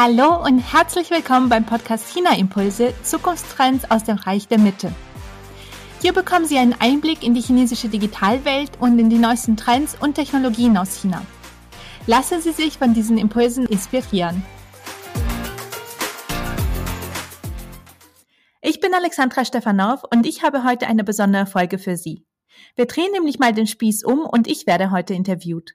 Hallo und herzlich willkommen beim Podcast China Impulse Zukunftstrends aus dem Reich der Mitte. Hier bekommen Sie einen Einblick in die chinesische Digitalwelt und in die neuesten Trends und Technologien aus China. Lassen Sie sich von diesen Impulsen inspirieren. Ich bin Alexandra Stefanow und ich habe heute eine besondere Folge für Sie. Wir drehen nämlich mal den Spieß um und ich werde heute interviewt.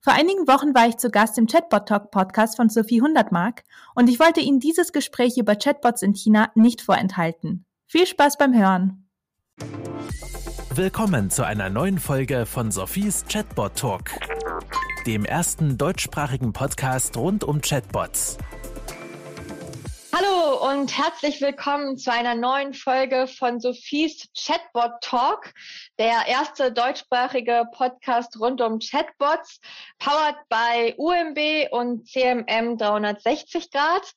Vor einigen Wochen war ich zu Gast im Chatbot Talk Podcast von Sophie Hundertmark und ich wollte Ihnen dieses Gespräch über Chatbots in China nicht vorenthalten. Viel Spaß beim Hören! Willkommen zu einer neuen Folge von Sophies Chatbot Talk, dem ersten deutschsprachigen Podcast rund um Chatbots. Hallo und herzlich willkommen zu einer neuen Folge von Sophies Chatbot Talk, der erste deutschsprachige Podcast rund um Chatbots, powered by UMB und CMM 360 Grad.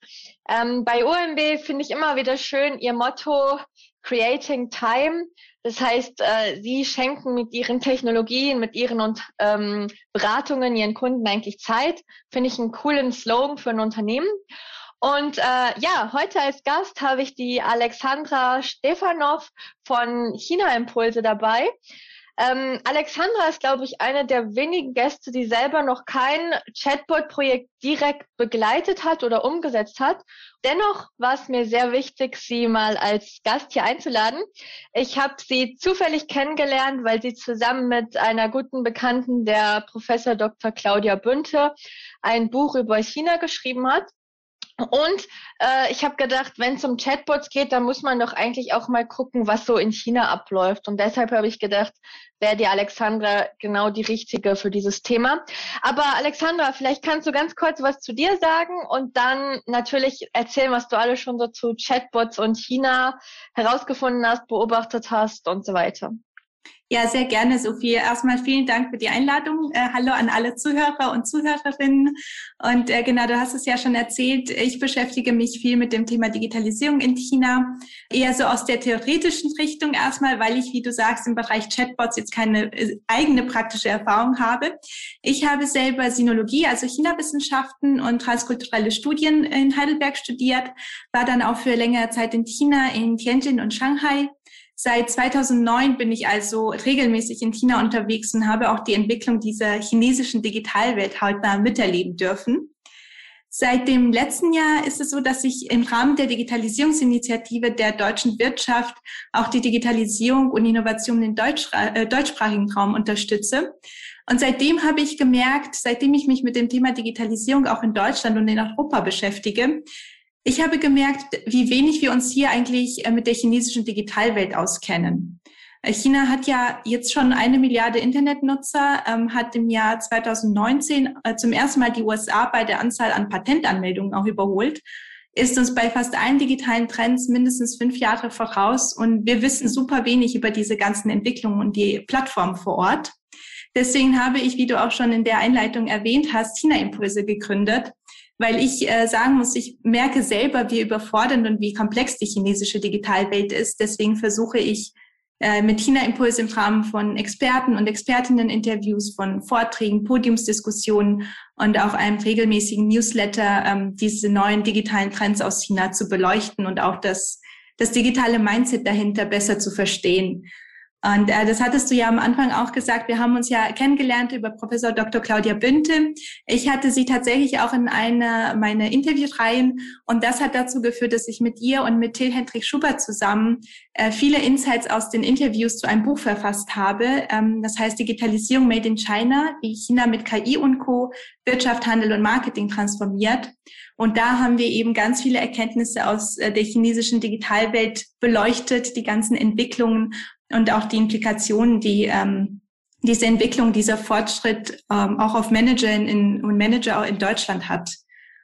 Ähm, bei UMB finde ich immer wieder schön ihr Motto Creating Time. Das heißt, äh, sie schenken mit ihren Technologien, mit ihren und, ähm, Beratungen ihren Kunden eigentlich Zeit. Finde ich einen coolen Slogan für ein Unternehmen. Und äh, ja, heute als Gast habe ich die Alexandra Stefanov von China Impulse dabei. Ähm, Alexandra ist, glaube ich, eine der wenigen Gäste, die selber noch kein Chatbot-Projekt direkt begleitet hat oder umgesetzt hat. Dennoch war es mir sehr wichtig, sie mal als Gast hier einzuladen. Ich habe sie zufällig kennengelernt, weil sie zusammen mit einer guten Bekannten, der Professor Dr. Claudia Bünte, ein Buch über China geschrieben hat. Und äh, ich habe gedacht, wenn es um Chatbots geht, dann muss man doch eigentlich auch mal gucken, was so in China abläuft. Und deshalb habe ich gedacht, wäre die Alexandra genau die richtige für dieses Thema. Aber Alexandra, vielleicht kannst du ganz kurz was zu dir sagen und dann natürlich erzählen, was du alles schon so zu Chatbots und China herausgefunden hast, beobachtet hast und so weiter. Ja, sehr gerne, Sophie. Erstmal vielen Dank für die Einladung. Äh, hallo an alle Zuhörer und Zuhörerinnen. Und äh, genau, du hast es ja schon erzählt. Ich beschäftige mich viel mit dem Thema Digitalisierung in China. Eher so aus der theoretischen Richtung erstmal, weil ich, wie du sagst, im Bereich Chatbots jetzt keine äh, eigene praktische Erfahrung habe. Ich habe selber Sinologie, also China-Wissenschaften und transkulturelle Studien in Heidelberg studiert, war dann auch für längere Zeit in China, in Tianjin und Shanghai Seit 2009 bin ich also regelmäßig in China unterwegs und habe auch die Entwicklung dieser chinesischen Digitalwelt hautnah miterleben dürfen. Seit dem letzten Jahr ist es so, dass ich im Rahmen der Digitalisierungsinitiative der deutschen Wirtschaft auch die Digitalisierung und Innovation im äh, deutschsprachigen Raum unterstütze. Und seitdem habe ich gemerkt, seitdem ich mich mit dem Thema Digitalisierung auch in Deutschland und in Europa beschäftige, ich habe gemerkt, wie wenig wir uns hier eigentlich äh, mit der chinesischen Digitalwelt auskennen. Äh, China hat ja jetzt schon eine Milliarde Internetnutzer, ähm, hat im Jahr 2019 äh, zum ersten Mal die USA bei der Anzahl an Patentanmeldungen auch überholt, ist uns bei fast allen digitalen Trends mindestens fünf Jahre voraus und wir wissen super wenig über diese ganzen Entwicklungen und die Plattformen vor Ort. Deswegen habe ich, wie du auch schon in der Einleitung erwähnt hast, China Impulse gegründet, weil ich äh, sagen muss, ich merke selber, wie überfordernd und wie komplex die chinesische Digitalwelt ist. Deswegen versuche ich äh, mit China Impuls im Rahmen von Experten und Expertinnen-Interviews, von Vorträgen, Podiumsdiskussionen und auch einem regelmäßigen Newsletter ähm, diese neuen digitalen Trends aus China zu beleuchten und auch das, das digitale Mindset dahinter besser zu verstehen. Und äh, das hattest du ja am Anfang auch gesagt. Wir haben uns ja kennengelernt über Professor Dr. Claudia Bünte. Ich hatte sie tatsächlich auch in einer meiner Interviewreihen und das hat dazu geführt, dass ich mit ihr und mit Till Hendrik Schubert zusammen äh, viele Insights aus den Interviews zu einem Buch verfasst habe. Ähm, das heißt Digitalisierung Made in China, wie China mit KI und Co. Wirtschaft, Handel und Marketing transformiert. Und da haben wir eben ganz viele Erkenntnisse aus äh, der chinesischen Digitalwelt beleuchtet, die ganzen Entwicklungen und auch die Implikationen, die ähm, diese Entwicklung, dieser Fortschritt ähm, auch auf Manager in, und Manager auch in Deutschland hat.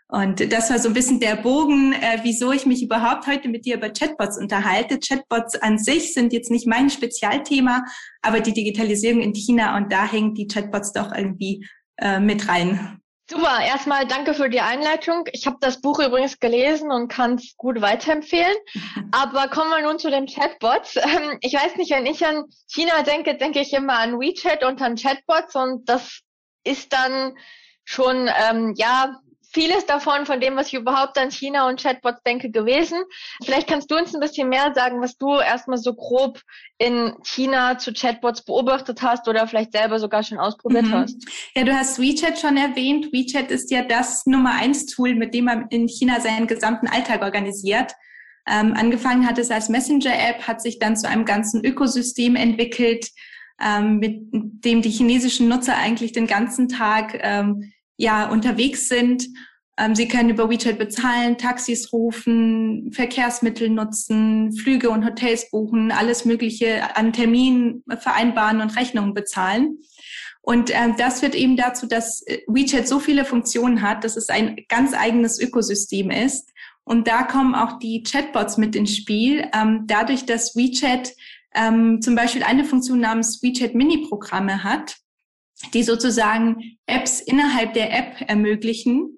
Und das war so ein bisschen der Bogen, äh, wieso ich mich überhaupt heute mit dir über Chatbots unterhalte. Chatbots an sich sind jetzt nicht mein Spezialthema, aber die Digitalisierung in China und da hängen die Chatbots doch irgendwie äh, mit rein. Super, erstmal danke für die Einleitung. Ich habe das Buch übrigens gelesen und kann es gut weiterempfehlen. Aber kommen wir nun zu den Chatbots. Ähm, ich weiß nicht, wenn ich an China denke, denke ich immer an WeChat und an Chatbots und das ist dann schon, ähm, ja, vieles davon, von dem, was ich überhaupt an China und Chatbots denke, gewesen. Vielleicht kannst du uns ein bisschen mehr sagen, was du erstmal so grob in China zu Chatbots beobachtet hast oder vielleicht selber sogar schon ausprobiert mhm. hast. Ja, du hast WeChat schon erwähnt. WeChat ist ja das Nummer eins Tool, mit dem man in China seinen gesamten Alltag organisiert. Ähm, angefangen hat es als Messenger-App, hat sich dann zu einem ganzen Ökosystem entwickelt, ähm, mit dem die chinesischen Nutzer eigentlich den ganzen Tag ähm, ja unterwegs sind. Ähm, sie können über WeChat bezahlen, Taxis rufen, Verkehrsmittel nutzen, Flüge und Hotels buchen, alles Mögliche an Terminen vereinbaren und Rechnungen bezahlen. Und ähm, das führt eben dazu, dass äh, WeChat so viele Funktionen hat, dass es ein ganz eigenes Ökosystem ist. Und da kommen auch die Chatbots mit ins Spiel. Ähm, dadurch, dass WeChat ähm, zum Beispiel eine Funktion namens WeChat Mini-Programme hat, die sozusagen Apps innerhalb der App ermöglichen,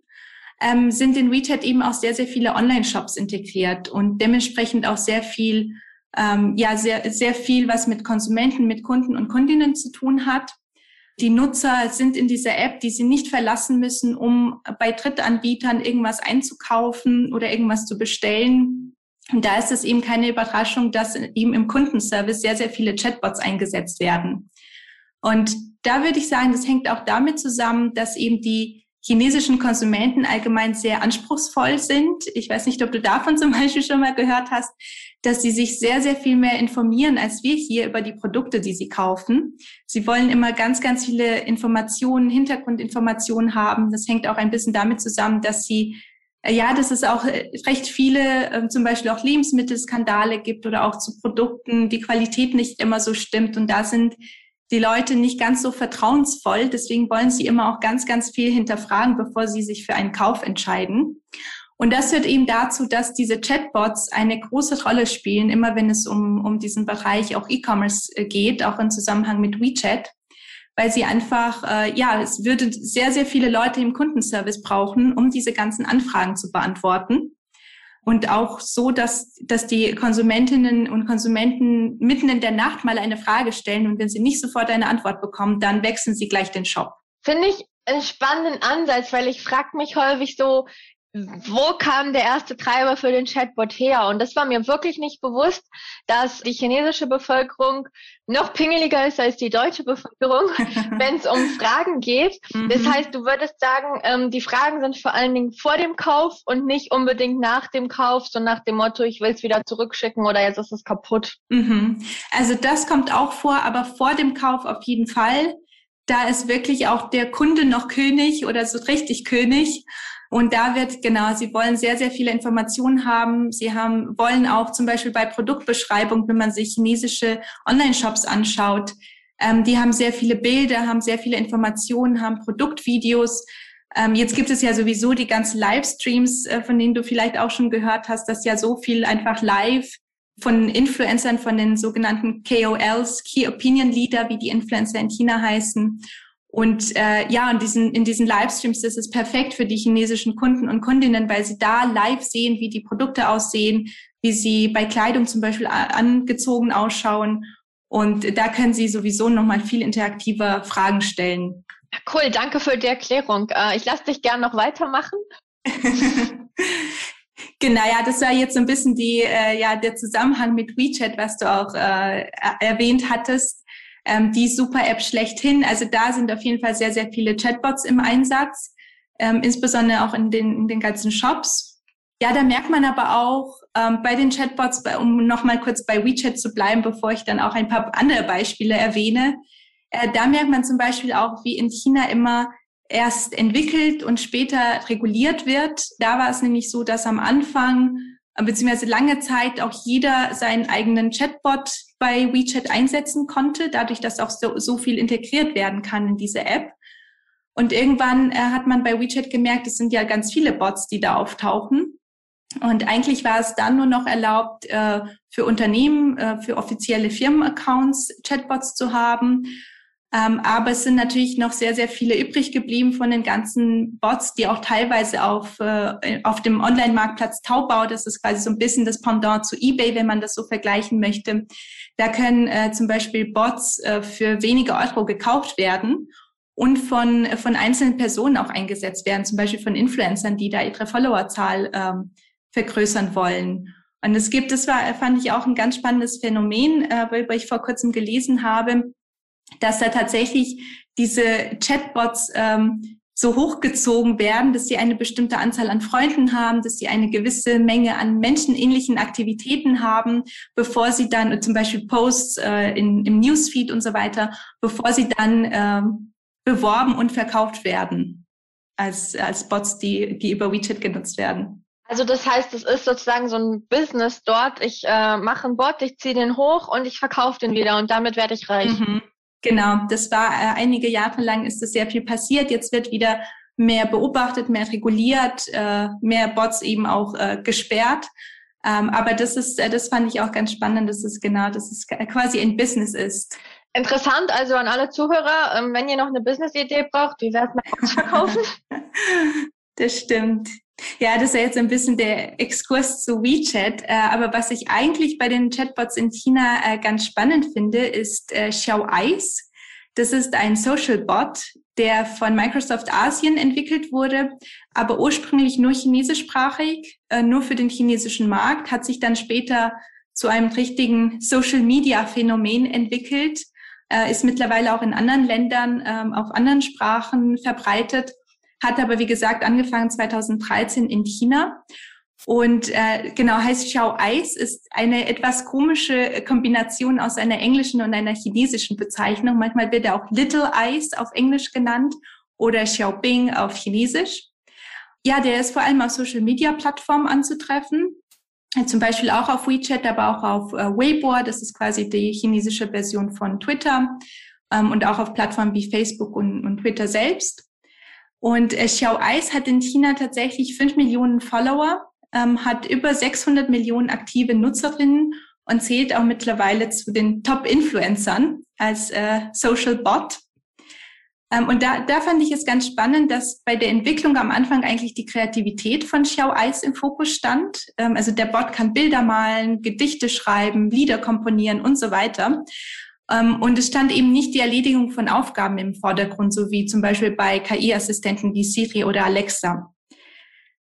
ähm, sind in WeChat eben auch sehr, sehr viele Online-Shops integriert und dementsprechend auch sehr viel, ähm, ja, sehr, sehr viel, was mit Konsumenten, mit Kunden und Kundinnen zu tun hat. Die Nutzer sind in dieser App, die sie nicht verlassen müssen, um bei Drittanbietern irgendwas einzukaufen oder irgendwas zu bestellen. Und da ist es eben keine Überraschung, dass eben im Kundenservice sehr, sehr viele Chatbots eingesetzt werden. Und da würde ich sagen, das hängt auch damit zusammen, dass eben die chinesischen Konsumenten allgemein sehr anspruchsvoll sind. Ich weiß nicht, ob du davon zum Beispiel schon mal gehört hast, dass sie sich sehr, sehr viel mehr informieren als wir hier über die Produkte, die sie kaufen. Sie wollen immer ganz, ganz viele Informationen, Hintergrundinformationen haben. Das hängt auch ein bisschen damit zusammen, dass sie äh, ja, dass es auch äh, recht viele, ähm, zum Beispiel auch Lebensmittelskandale gibt oder auch zu Produkten, die Qualität nicht immer so stimmt. Und da sind die Leute nicht ganz so vertrauensvoll. Deswegen wollen sie immer auch ganz, ganz viel hinterfragen, bevor sie sich für einen Kauf entscheiden. Und das führt eben dazu, dass diese Chatbots eine große Rolle spielen, immer wenn es um, um diesen Bereich auch E-Commerce äh, geht, auch im Zusammenhang mit WeChat, weil sie einfach, äh, ja, es würde sehr, sehr viele Leute im Kundenservice brauchen, um diese ganzen Anfragen zu beantworten und auch so, dass, dass die Konsumentinnen und Konsumenten mitten in der Nacht mal eine Frage stellen und wenn sie nicht sofort eine Antwort bekommen, dann wechseln sie gleich den Shop. Finde ich einen spannenden Ansatz, weil ich frage mich häufig so, wo kam der erste Treiber für den Chatbot her? Und das war mir wirklich nicht bewusst, dass die chinesische Bevölkerung noch pingeliger ist als die deutsche Bevölkerung, wenn es um Fragen geht. Mhm. Das heißt, du würdest sagen, ähm, die Fragen sind vor allen Dingen vor dem Kauf und nicht unbedingt nach dem Kauf, so nach dem Motto, ich will es wieder zurückschicken oder jetzt ist es kaputt. Mhm. Also das kommt auch vor, aber vor dem Kauf auf jeden Fall. Da ist wirklich auch der Kunde noch König oder so richtig König. Und da wird, genau, Sie wollen sehr, sehr viele Informationen haben. Sie haben, wollen auch zum Beispiel bei Produktbeschreibung, wenn man sich chinesische Online-Shops anschaut, ähm, die haben sehr viele Bilder, haben sehr viele Informationen, haben Produktvideos. Ähm, jetzt gibt es ja sowieso die ganzen Livestreams, äh, von denen du vielleicht auch schon gehört hast, dass ja so viel einfach live von Influencern, von den sogenannten KOLs, Key Opinion Leader, wie die Influencer in China heißen. Und äh, ja, in diesen, in diesen Livestreams ist es perfekt für die chinesischen Kunden und Kundinnen, weil sie da live sehen, wie die Produkte aussehen, wie sie bei Kleidung zum Beispiel angezogen ausschauen. Und da können sie sowieso nochmal viel interaktiver Fragen stellen. Cool, danke für die Erklärung. Äh, ich lasse dich gern noch weitermachen. Genau, ja, das war jetzt so ein bisschen die, äh, ja, der Zusammenhang mit WeChat, was du auch äh, erwähnt hattest ähm, die Super-App schlechthin. Also da sind auf jeden Fall sehr, sehr viele Chatbots im Einsatz, ähm, insbesondere auch in den, in den ganzen Shops. Ja, da merkt man aber auch ähm, bei den Chatbots, um nochmal kurz bei WeChat zu bleiben, bevor ich dann auch ein paar andere Beispiele erwähne, äh, da merkt man zum Beispiel auch, wie in China immer erst entwickelt und später reguliert wird. Da war es nämlich so, dass am Anfang beziehungsweise lange Zeit auch jeder seinen eigenen Chatbot bei WeChat einsetzen konnte, dadurch, dass auch so, so viel integriert werden kann in diese App. Und irgendwann äh, hat man bei WeChat gemerkt, es sind ja ganz viele Bots, die da auftauchen. Und eigentlich war es dann nur noch erlaubt, äh, für Unternehmen, äh, für offizielle Firmenaccounts Chatbots zu haben. Ähm, aber es sind natürlich noch sehr, sehr viele übrig geblieben von den ganzen Bots, die auch teilweise auf, äh, auf dem Online-Marktplatz Taubau, das ist quasi so ein bisschen das Pendant zu eBay, wenn man das so vergleichen möchte. Da können äh, zum Beispiel Bots äh, für wenige Euro gekauft werden. und von, von einzelnen Personen auch eingesetzt werden, zum Beispiel von Influencern, die da ihre Followerzahl ähm, vergrößern wollen. Und es gibt, das war, fand ich auch ein ganz spannendes Phänomen, äh, worüber ich vor kurzem gelesen habe, dass da tatsächlich diese Chatbots ähm, so hochgezogen werden, dass sie eine bestimmte Anzahl an Freunden haben, dass sie eine gewisse Menge an menschenähnlichen Aktivitäten haben, bevor sie dann zum Beispiel Posts äh, in, im Newsfeed und so weiter, bevor sie dann äh, beworben und verkauft werden als, als Bots, die, die über WeChat genutzt werden. Also das heißt, es ist sozusagen so ein Business dort. Ich äh, mache einen Bot, ich ziehe den hoch und ich verkaufe den wieder und damit werde ich reich. Mhm. Genau, das war äh, einige Jahre lang ist das sehr viel passiert. Jetzt wird wieder mehr beobachtet, mehr reguliert, äh, mehr Bots eben auch äh, gesperrt. Ähm, aber das ist, äh, das fand ich auch ganz spannend, dass es genau, dass es quasi ein Business ist. Interessant, also an alle Zuhörer, ähm, wenn ihr noch eine Business-Idee braucht, wie wär's mit Bots verkaufen? das stimmt. Ja, das ist ja jetzt ein bisschen der Exkurs zu WeChat. Äh, aber was ich eigentlich bei den Chatbots in China äh, ganz spannend finde, ist äh, Xiao Eyes. Das ist ein Social Bot, der von Microsoft Asien entwickelt wurde, aber ursprünglich nur chinesischsprachig, nur für den chinesischen Markt, hat sich dann später zu einem richtigen Social Media Phänomen entwickelt, ist mittlerweile auch in anderen Ländern ähm, auf anderen Sprachen verbreitet hat aber, wie gesagt, angefangen 2013 in China. Und äh, genau heißt Xiao Eis ist eine etwas komische Kombination aus einer englischen und einer chinesischen Bezeichnung. Manchmal wird er auch Little Ice auf Englisch genannt oder Xiaobing auf Chinesisch. Ja, der ist vor allem auf Social Media Plattformen anzutreffen. Zum Beispiel auch auf WeChat, aber auch auf äh, Weibo. Das ist quasi die chinesische Version von Twitter ähm, und auch auf Plattformen wie Facebook und, und Twitter selbst. Und äh, Xiao Eis hat in China tatsächlich fünf Millionen Follower, ähm, hat über 600 Millionen aktive Nutzerinnen und zählt auch mittlerweile zu den Top-Influencern als äh, Social Bot. Ähm, und da, da fand ich es ganz spannend, dass bei der Entwicklung am Anfang eigentlich die Kreativität von Xiao Eis im Fokus stand. Ähm, also der Bot kann Bilder malen, Gedichte schreiben, Lieder komponieren und so weiter. Ähm, und es stand eben nicht die Erledigung von Aufgaben im Vordergrund, so wie zum Beispiel bei KI-Assistenten wie Siri oder Alexa.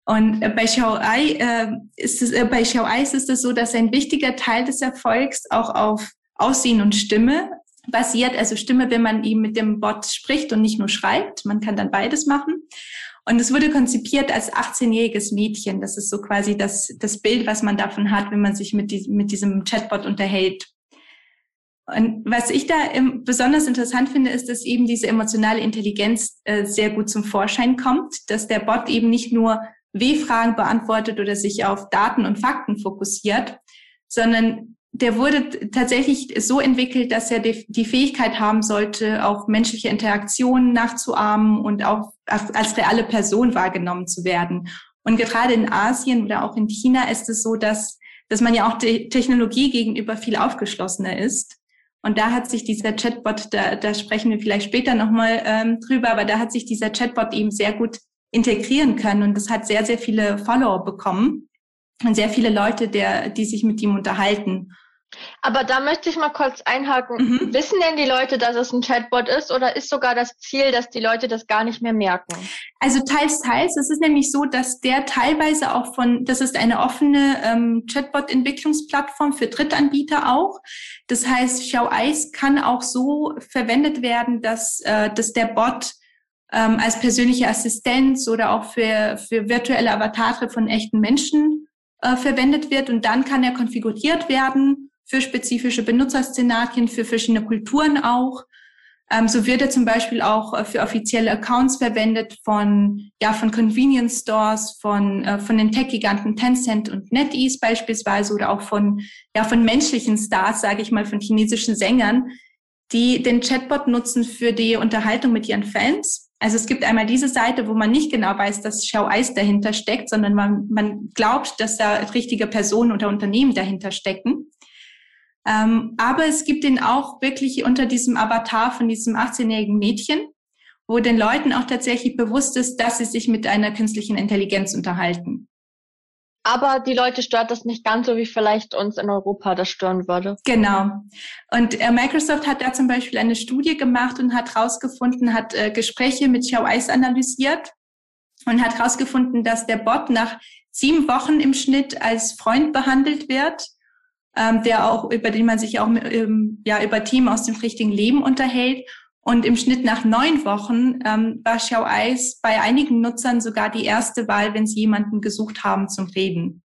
Und äh, bei Xiaoai äh, ist es, äh, bei Xiaoai ist es so, dass ein wichtiger Teil des Erfolgs auch auf Aussehen und Stimme basiert. Also Stimme, wenn man eben mit dem Bot spricht und nicht nur schreibt. Man kann dann beides machen. Und es wurde konzipiert als 18-jähriges Mädchen. Das ist so quasi das, das Bild, was man davon hat, wenn man sich mit, die, mit diesem Chatbot unterhält. Und was ich da besonders interessant finde, ist, dass eben diese emotionale Intelligenz äh, sehr gut zum Vorschein kommt, dass der Bot eben nicht nur W-Fragen beantwortet oder sich auf Daten und Fakten fokussiert, sondern der wurde tatsächlich so entwickelt, dass er die Fähigkeit haben sollte, auch menschliche Interaktionen nachzuahmen und auch als reale Person wahrgenommen zu werden. Und gerade in Asien oder auch in China ist es so, dass, dass man ja auch Technologie gegenüber viel aufgeschlossener ist. Und da hat sich dieser Chatbot, da, da sprechen wir vielleicht später nochmal ähm, drüber, aber da hat sich dieser Chatbot eben sehr gut integrieren können und das hat sehr, sehr viele Follower bekommen und sehr viele Leute, der, die sich mit ihm unterhalten. Aber da möchte ich mal kurz einhaken. Mhm. Wissen denn die Leute, dass es ein Chatbot ist oder ist sogar das Ziel, dass die Leute das gar nicht mehr merken? Also teils, teils. Es ist nämlich so, dass der teilweise auch von, das ist eine offene ähm, Chatbot-Entwicklungsplattform für Drittanbieter auch. Das heißt, Eis kann auch so verwendet werden, dass, äh, dass der Bot ähm, als persönliche Assistenz oder auch für, für virtuelle Avatare von echten Menschen äh, verwendet wird. Und dann kann er konfiguriert werden für spezifische Benutzerszenarien, für verschiedene Kulturen auch. Ähm, so wird er zum Beispiel auch äh, für offizielle Accounts verwendet von, ja, von Convenience Stores, von, äh, von den Tech-Giganten Tencent und NetEase beispielsweise oder auch von, ja, von menschlichen Stars, sage ich mal, von chinesischen Sängern, die den Chatbot nutzen für die Unterhaltung mit ihren Fans. Also es gibt einmal diese Seite, wo man nicht genau weiß, dass Xiao Eis dahinter steckt, sondern man, man glaubt, dass da richtige Personen oder Unternehmen dahinter stecken. Ähm, aber es gibt ihn auch wirklich unter diesem Avatar von diesem 18-jährigen Mädchen, wo den Leuten auch tatsächlich bewusst ist, dass sie sich mit einer künstlichen Intelligenz unterhalten. aber die Leute stört das nicht ganz so, wie vielleicht uns in Europa das stören würde. Genau. Und äh, Microsoft hat da zum Beispiel eine Studie gemacht und hat herausgefunden, hat äh, Gespräche mit Xiao Eis analysiert und hat herausgefunden, dass der Bot nach sieben Wochen im Schnitt als Freund behandelt wird, ähm, der auch, über den man sich auch ähm, ja, über Team aus dem richtigen Leben unterhält. Und im Schnitt nach neun Wochen ähm, war Xiao Eis bei einigen Nutzern sogar die erste Wahl, wenn sie jemanden gesucht haben zum Reden.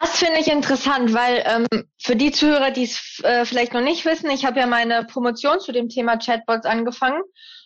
Das finde ich interessant, weil ähm, für die Zuhörer, die es äh, vielleicht noch nicht wissen, ich habe ja meine Promotion zu dem Thema Chatbots angefangen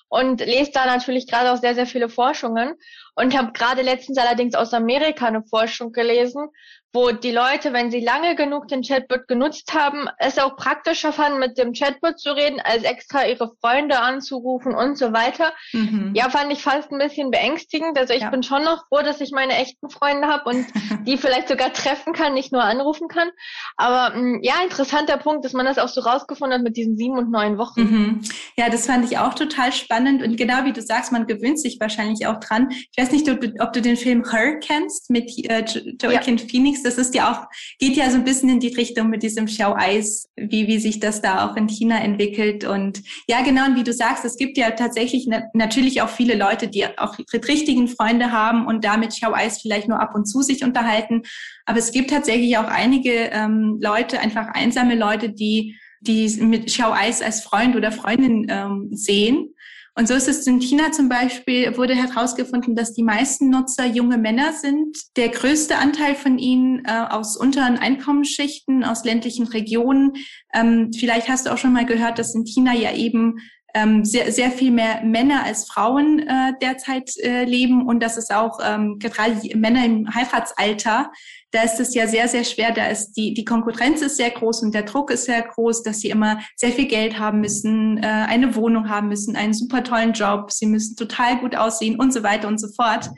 und lese da natürlich gerade auch sehr, sehr viele Forschungen und habe gerade letztens allerdings aus Amerika eine Forschung gelesen, wo die Leute, wenn sie lange genug den Chatbot genutzt haben, es auch praktischer fanden, mit dem Chatbot zu reden, als extra ihre Freunde anzurufen und so weiter. Mhm. Ja, fand ich fast ein bisschen beängstigend. Also ich ja. bin schon noch froh, dass ich meine echten Freunde habe und die vielleicht sogar treffen kann, nicht nur anrufen kann. Aber mh, mm, ja, interessanter Punkt, dass man das auch so rausgefunden hat mit diesen sieben und neun Wochen. Mhm. Ja, das fand ich auch total spannend und genau wie du sagst, man gewöhnt sich wahrscheinlich auch dran. Ich weiß nicht, ob du, ob du den Film Her kennst mit äh, Joaquin ja. Phoenix das ist ja auch, geht ja so ein bisschen in die Richtung mit diesem Xiao Eis, wie, wie sich das da auch in China entwickelt. Und ja, genau, und wie du sagst, es gibt ja tatsächlich na natürlich auch viele Leute, die auch richtigen Freunde haben und damit Xiao Eis vielleicht nur ab und zu sich unterhalten. Aber es gibt tatsächlich auch einige ähm, Leute, einfach einsame Leute, die die mit Xiao Eis als Freund oder Freundin ähm, sehen und so ist es in China zum Beispiel, wurde herausgefunden, dass die meisten Nutzer junge Männer sind. Der größte Anteil von ihnen äh, aus unteren Einkommensschichten, aus ländlichen Regionen. Ähm, vielleicht hast du auch schon mal gehört, dass in China ja eben ähm, sehr, sehr viel mehr Männer als Frauen äh, derzeit äh, leben. Und dass es auch ähm, gerade Männer im Heiratsalter da ist es ja sehr, sehr schwer. Da ist die, die Konkurrenz ist sehr groß und der Druck ist sehr groß, dass sie immer sehr viel Geld haben müssen, äh, eine Wohnung haben müssen, einen super tollen Job, sie müssen total gut aussehen und so weiter und so fort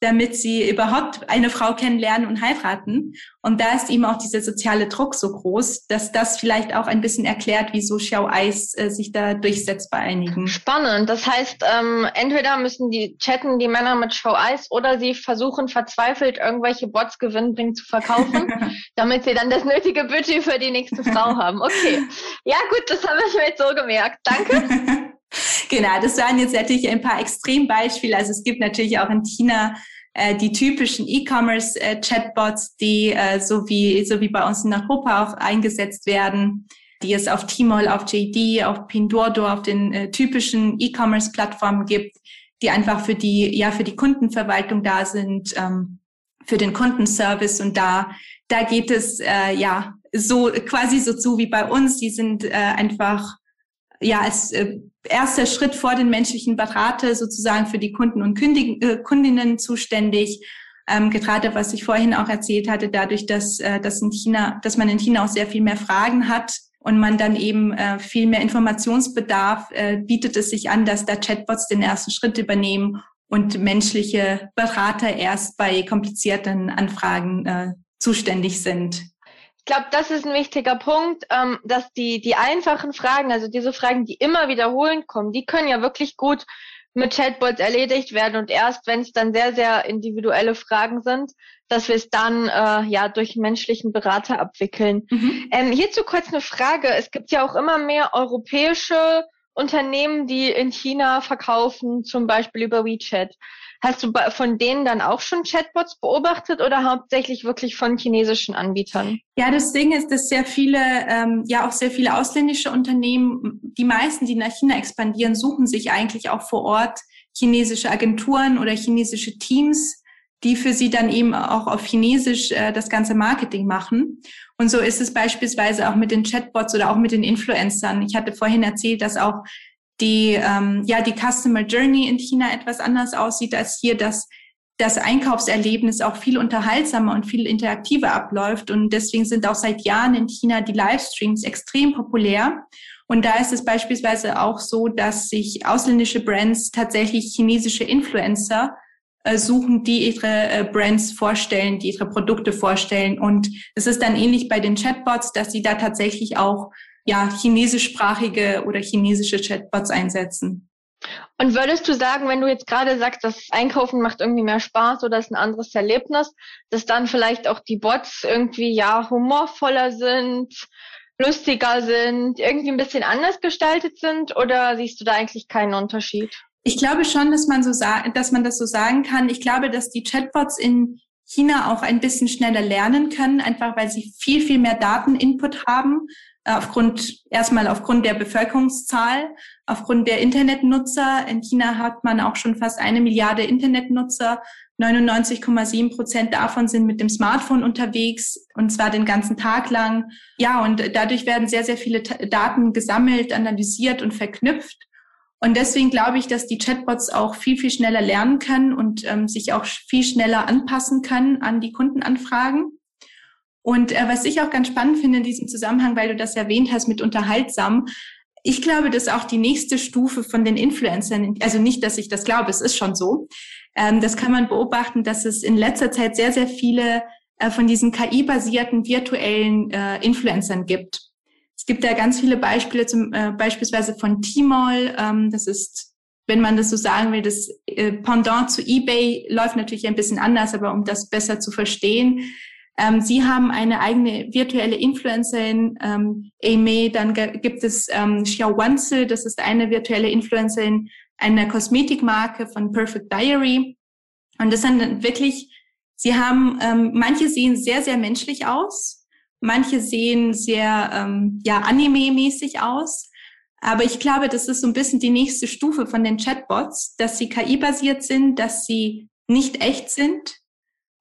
damit sie überhaupt eine Frau kennenlernen und heiraten. Und da ist eben auch dieser soziale Druck so groß, dass das vielleicht auch ein bisschen erklärt, wieso Xiao Eis äh, sich da durchsetzt bei einigen. Spannend. Das heißt, ähm, entweder müssen die chatten, die Männer mit Xiao Eis, oder sie versuchen verzweifelt irgendwelche Bots gewinnbringend zu verkaufen, damit sie dann das nötige Budget für die nächste Frau haben. Okay. Ja, gut, das habe ich mir jetzt so gemerkt. Danke. Genau, das waren jetzt natürlich ein paar Extrembeispiele. Also es gibt natürlich auch in China äh, die typischen E-Commerce-Chatbots, die äh, so wie so wie bei uns in Europa auch eingesetzt werden, die es auf Tmall, auf JD, auf Pinduoduo, auf den äh, typischen E-Commerce-Plattformen gibt, die einfach für die ja für die Kundenverwaltung da sind, ähm, für den Kundenservice und da da geht es äh, ja so quasi so zu wie bei uns. Die sind äh, einfach ja als äh, erster Schritt vor den menschlichen Berater sozusagen für die Kunden und Kündig äh, Kundinnen zuständig. Ähm, gerade was ich vorhin auch erzählt hatte, dadurch, dass, äh, dass, in China, dass man in China auch sehr viel mehr Fragen hat und man dann eben äh, viel mehr Informationsbedarf, äh, bietet es sich an, dass da Chatbots den ersten Schritt übernehmen und menschliche Berater erst bei komplizierten Anfragen äh, zuständig sind glaube, das ist ein wichtiger Punkt, ähm, dass die, die einfachen Fragen, also diese Fragen, die immer wiederholend kommen, die können ja wirklich gut mit Chatbots erledigt werden und erst wenn es dann sehr, sehr individuelle Fragen sind, dass wir es dann äh, ja durch einen menschlichen Berater abwickeln. Mhm. Ähm, hierzu kurz eine Frage. Es gibt ja auch immer mehr europäische Unternehmen, die in China verkaufen, zum Beispiel über WeChat. Hast du von denen dann auch schon Chatbots beobachtet oder hauptsächlich wirklich von chinesischen Anbietern? Ja, das Ding ist, dass sehr viele, ähm, ja auch sehr viele ausländische Unternehmen, die meisten, die nach China expandieren, suchen sich eigentlich auch vor Ort chinesische Agenturen oder chinesische Teams, die für sie dann eben auch auf Chinesisch äh, das ganze Marketing machen. Und so ist es beispielsweise auch mit den Chatbots oder auch mit den Influencern. Ich hatte vorhin erzählt, dass auch die, ähm, ja, die Customer Journey in China etwas anders aussieht als hier, dass das Einkaufserlebnis auch viel unterhaltsamer und viel interaktiver abläuft. Und deswegen sind auch seit Jahren in China die Livestreams extrem populär. Und da ist es beispielsweise auch so, dass sich ausländische Brands tatsächlich chinesische Influencer äh, suchen, die ihre äh, Brands vorstellen, die ihre Produkte vorstellen. Und es ist dann ähnlich bei den Chatbots, dass sie da tatsächlich auch ja, chinesischsprachige oder chinesische Chatbots einsetzen. Und würdest du sagen, wenn du jetzt gerade sagst, das Einkaufen macht irgendwie mehr Spaß oder ist ein anderes Erlebnis, dass dann vielleicht auch die Bots irgendwie ja humorvoller sind, lustiger sind, irgendwie ein bisschen anders gestaltet sind oder siehst du da eigentlich keinen Unterschied? Ich glaube schon, dass man so sagen, dass man das so sagen kann. Ich glaube, dass die Chatbots in China auch ein bisschen schneller lernen können, einfach weil sie viel, viel mehr Dateninput haben aufgrund, erstmal aufgrund der Bevölkerungszahl, aufgrund der Internetnutzer. In China hat man auch schon fast eine Milliarde Internetnutzer. 99,7 Prozent davon sind mit dem Smartphone unterwegs und zwar den ganzen Tag lang. Ja, und dadurch werden sehr, sehr viele Daten gesammelt, analysiert und verknüpft. Und deswegen glaube ich, dass die Chatbots auch viel, viel schneller lernen können und ähm, sich auch viel schneller anpassen können an die Kundenanfragen. Und äh, was ich auch ganz spannend finde in diesem Zusammenhang, weil du das erwähnt hast mit unterhaltsam, ich glaube, dass auch die nächste Stufe von den Influencern, also nicht, dass ich das glaube, es ist schon so, ähm, das kann man beobachten, dass es in letzter Zeit sehr, sehr viele äh, von diesen KI-basierten virtuellen äh, Influencern gibt. Es gibt da ganz viele Beispiele, zum, äh, beispielsweise von Tmall, ähm, das ist wenn man das so sagen will, das äh, Pendant zu eBay läuft natürlich ein bisschen anders, aber um das besser zu verstehen, ähm, Sie haben eine eigene virtuelle Influencerin, ähm, Aimee, dann gibt es ähm, Xiao Wanzi, das ist eine virtuelle Influencerin einer Kosmetikmarke von Perfect Diary. Und das sind wirklich, sie haben, ähm, manche sehen sehr, sehr menschlich aus, manche sehen sehr, ähm, ja, anime-mäßig aus. Aber ich glaube, das ist so ein bisschen die nächste Stufe von den Chatbots, dass sie KI-basiert sind, dass sie nicht echt sind,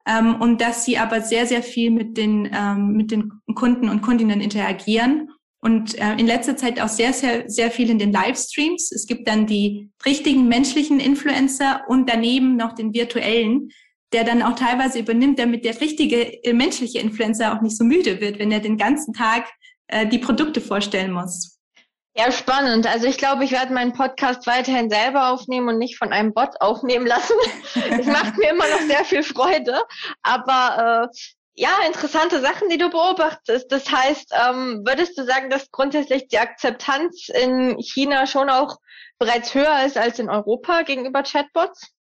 ähm, und dass sie aber sehr, sehr viel mit den, ähm, mit den Kunden und Kundinnen interagieren und äh, in letzter Zeit auch sehr, sehr, sehr viel in den Livestreams. Es gibt dann die richtigen menschlichen Influencer und daneben noch den virtuellen, der dann auch teilweise übernimmt, damit der richtige äh, menschliche Influencer auch nicht so müde wird, wenn er den ganzen Tag äh, die Produkte vorstellen muss. Ja, spannend. Also ich glaube, ich werde meinen Podcast weiterhin selber aufnehmen und nicht von einem Bot aufnehmen lassen. Es macht mir immer noch sehr viel Freude. Aber äh, ja, interessante Sachen, die du beobachtest. Das heißt, ähm, würdest du sagen, dass grundsätzlich die Akzeptanz in China schon auch bereits höher ist als in Europa gegenüber Chatbots?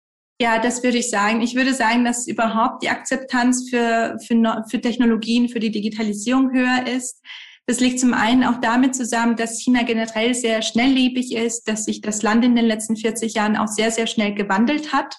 Ja, das würde ich sagen. Ich würde sagen, dass überhaupt die Akzeptanz für, für, für Technologien, für die Digitalisierung höher ist. Das liegt zum einen auch damit zusammen, dass China generell sehr schnelllebig ist, dass sich das Land in den letzten 40 Jahren auch sehr, sehr schnell gewandelt hat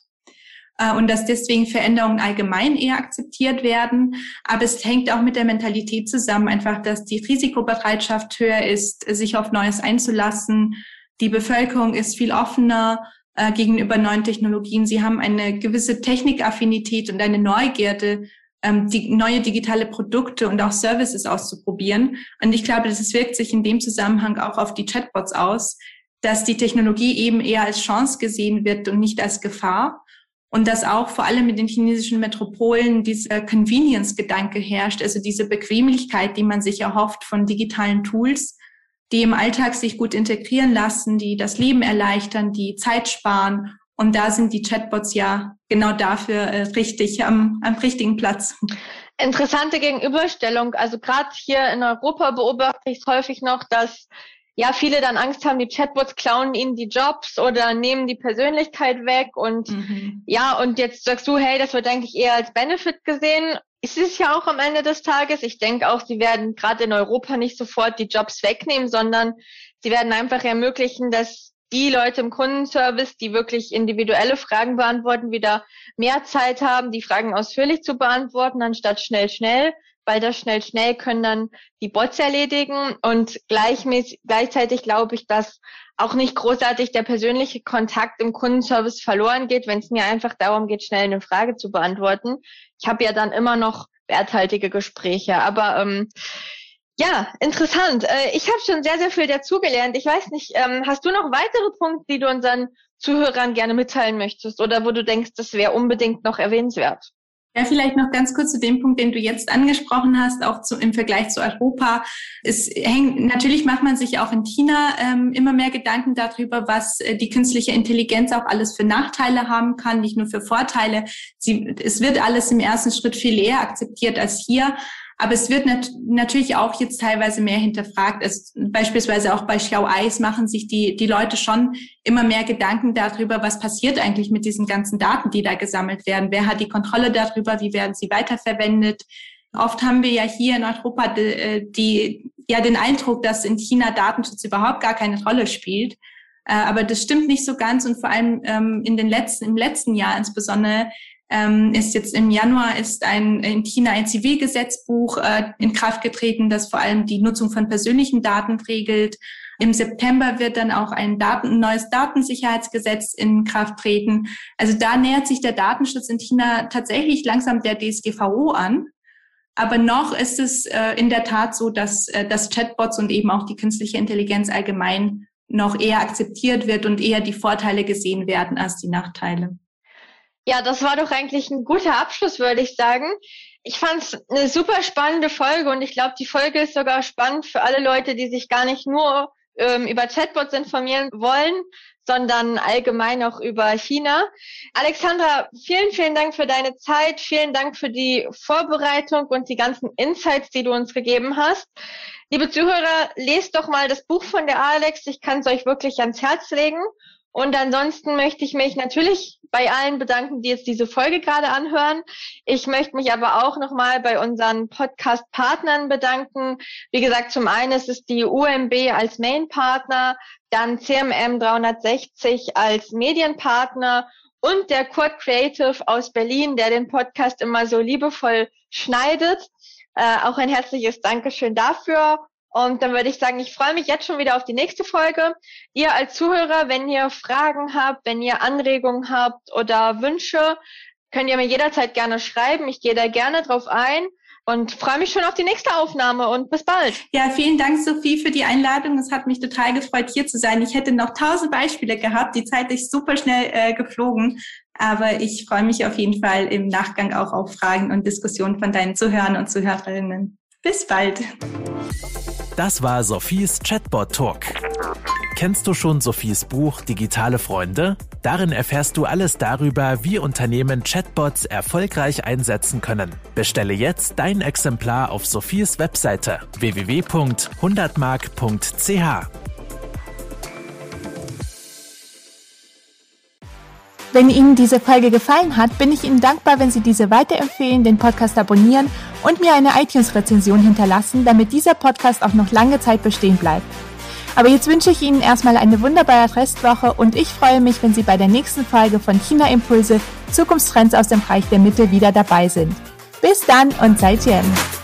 äh, und dass deswegen Veränderungen allgemein eher akzeptiert werden. Aber es hängt auch mit der Mentalität zusammen, einfach, dass die Risikobereitschaft höher ist, sich auf Neues einzulassen. Die Bevölkerung ist viel offener äh, gegenüber neuen Technologien. Sie haben eine gewisse Technikaffinität und eine Neugierde ähm, die neue digitale Produkte und auch Services auszuprobieren. Und ich glaube, das wirkt sich in dem Zusammenhang auch auf die Chatbots aus, dass die Technologie eben eher als Chance gesehen wird und nicht als Gefahr. Und dass auch vor allem in den chinesischen Metropolen dieser Convenience-Gedanke herrscht, also diese Bequemlichkeit, die man sich erhofft von digitalen Tools, die im Alltag sich gut integrieren lassen, die das Leben erleichtern, die Zeit sparen und da sind die Chatbots ja genau dafür äh, richtig am, am richtigen Platz. Interessante Gegenüberstellung. Also gerade hier in Europa beobachte ich es häufig noch, dass ja viele dann Angst haben, die Chatbots klauen ihnen die Jobs oder nehmen die Persönlichkeit weg und mhm. ja, und jetzt sagst du, hey, das wird eigentlich eher als Benefit gesehen. Es ist ja auch am Ende des Tages. Ich denke auch, sie werden gerade in Europa nicht sofort die Jobs wegnehmen, sondern sie werden einfach ermöglichen, dass die Leute im Kundenservice, die wirklich individuelle Fragen beantworten, wieder mehr Zeit haben, die Fragen ausführlich zu beantworten, anstatt schnell, schnell, weil das schnell, schnell können dann die Bots erledigen und gleichmäßig, gleichzeitig glaube ich, dass auch nicht großartig der persönliche Kontakt im Kundenservice verloren geht, wenn es mir einfach darum geht, schnell eine Frage zu beantworten. Ich habe ja dann immer noch werthaltige Gespräche, aber ähm, ja, interessant. Äh, ich habe schon sehr, sehr viel dazugelernt. Ich weiß nicht, ähm, hast du noch weitere Punkte, die du unseren Zuhörern gerne mitteilen möchtest oder wo du denkst, das wäre unbedingt noch erwähnenswert? Ja, vielleicht noch ganz kurz zu dem Punkt, den du jetzt angesprochen hast, auch zu, im Vergleich zu Europa. Es hängt, natürlich macht man sich auch in China ähm, immer mehr Gedanken darüber, was äh, die künstliche Intelligenz auch alles für Nachteile haben kann, nicht nur für Vorteile. Sie, es wird alles im ersten Schritt viel eher akzeptiert als hier. Aber es wird nat natürlich auch jetzt teilweise mehr hinterfragt. Es, beispielsweise auch bei Schlau Eis machen sich die, die Leute schon immer mehr Gedanken darüber, was passiert eigentlich mit diesen ganzen Daten, die da gesammelt werden. Wer hat die Kontrolle darüber? Wie werden sie weiterverwendet? Oft haben wir ja hier in Europa die, äh, die, ja den Eindruck, dass in China Datenschutz überhaupt gar keine Rolle spielt. Äh, aber das stimmt nicht so ganz und vor allem ähm, in den letzten, im letzten Jahr insbesondere ähm, ist jetzt im Januar ist ein in China ein Zivilgesetzbuch äh, in Kraft getreten, das vor allem die Nutzung von persönlichen Daten regelt. Im September wird dann auch ein, Daten, ein neues Datensicherheitsgesetz in Kraft treten. Also da nähert sich der Datenschutz in China tatsächlich langsam der DSGVO an. Aber noch ist es äh, in der Tat so, dass, äh, dass Chatbots und eben auch die künstliche Intelligenz allgemein noch eher akzeptiert wird und eher die Vorteile gesehen werden als die Nachteile. Ja, das war doch eigentlich ein guter Abschluss, würde ich sagen. Ich fand es eine super spannende Folge und ich glaube, die Folge ist sogar spannend für alle Leute, die sich gar nicht nur ähm, über Chatbots informieren wollen, sondern allgemein auch über China. Alexandra, vielen, vielen Dank für deine Zeit. Vielen Dank für die Vorbereitung und die ganzen Insights, die du uns gegeben hast. Liebe Zuhörer, lest doch mal das Buch von der Alex. Ich kann es euch wirklich ans Herz legen. Und ansonsten möchte ich mich natürlich bei allen bedanken, die jetzt diese Folge gerade anhören. Ich möchte mich aber auch nochmal bei unseren Podcast-Partnern bedanken. Wie gesagt, zum einen ist es die UMB als Main-Partner, dann CMM 360 als Medienpartner und der Kurt Creative aus Berlin, der den Podcast immer so liebevoll schneidet. Äh, auch ein herzliches Dankeschön dafür. Und dann würde ich sagen, ich freue mich jetzt schon wieder auf die nächste Folge. Ihr als Zuhörer, wenn ihr Fragen habt, wenn ihr Anregungen habt oder Wünsche, könnt ihr mir jederzeit gerne schreiben. Ich gehe da gerne drauf ein und freue mich schon auf die nächste Aufnahme und bis bald. Ja, vielen Dank, Sophie, für die Einladung. Es hat mich total gefreut, hier zu sein. Ich hätte noch tausend Beispiele gehabt. Die Zeit ist super schnell äh, geflogen. Aber ich freue mich auf jeden Fall im Nachgang auch auf Fragen und Diskussionen von deinen Zuhörern und Zuhörerinnen. Bis bald. Das war Sophies Chatbot Talk. Kennst du schon Sophies Buch Digitale Freunde? Darin erfährst du alles darüber, wie Unternehmen Chatbots erfolgreich einsetzen können. Bestelle jetzt dein Exemplar auf Sophies Webseite www.hundertmark.ch. Wenn Ihnen diese Folge gefallen hat, bin ich Ihnen dankbar, wenn Sie diese weiterempfehlen, den Podcast abonnieren und mir eine iTunes-Rezension hinterlassen, damit dieser Podcast auch noch lange Zeit bestehen bleibt. Aber jetzt wünsche ich Ihnen erstmal eine wunderbare Restwoche und ich freue mich, wenn Sie bei der nächsten Folge von China Impulse Zukunftstrends aus dem Bereich der Mittel wieder dabei sind. Bis dann und seid Jen.